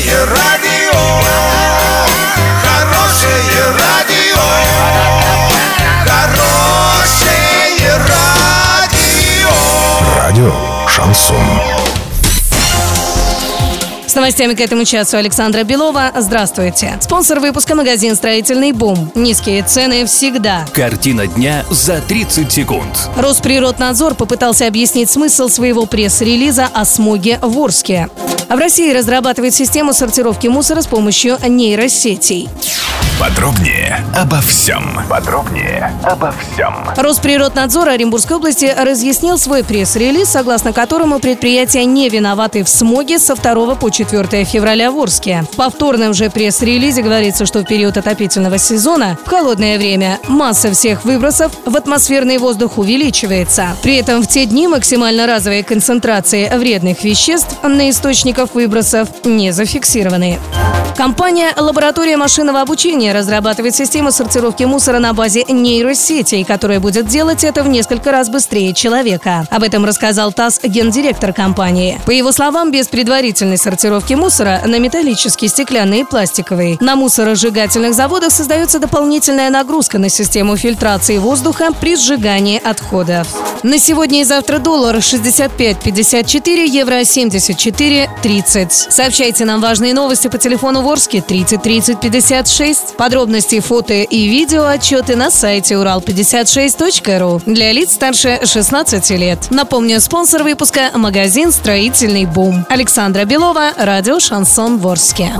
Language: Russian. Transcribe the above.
Хорошее радио, хорошее радио, хорошее радио. Радио Шансон. С новостями к этому часу Александра Белова. Здравствуйте. Спонсор выпуска магазин «Строительный бум». Низкие цены всегда. Картина дня за 30 секунд. Росприроднадзор попытался объяснить смысл своего пресс-релиза о смоге в Орске. В России разрабатывает систему сортировки мусора с помощью нейросетей. Подробнее обо всем. Подробнее обо всем. Росприроднадзор Оренбургской области разъяснил свой пресс-релиз, согласно которому предприятия не виноваты в смоге со 2 по 4 февраля в Орске. В повторном же пресс-релизе говорится, что в период отопительного сезона, в холодное время, масса всех выбросов в атмосферный воздух увеличивается. При этом в те дни максимально разовые концентрации вредных веществ на источниках выбросов не зафиксированы. Компания «Лаборатория машинного обучения» разрабатывает систему сортировки мусора на базе нейросетей, которая будет делать это в несколько раз быстрее человека. Об этом рассказал ТАСС гендиректор компании. По его словам, без предварительной сортировки мусора на металлический, стеклянный и пластиковый на мусоросжигательных заводах создается дополнительная нагрузка на систему фильтрации воздуха при сжигании отходов. На сегодня и завтра доллар 65.54, евро 74.30. Сообщайте нам важные новости по телефону Ворске 30 30 56. Подробности, фото и видео отчеты на сайте урал56.ру для лиц старше 16 лет. Напомню, спонсор выпуска – магазин «Строительный бум». Александра Белова, радио «Шансон Ворске».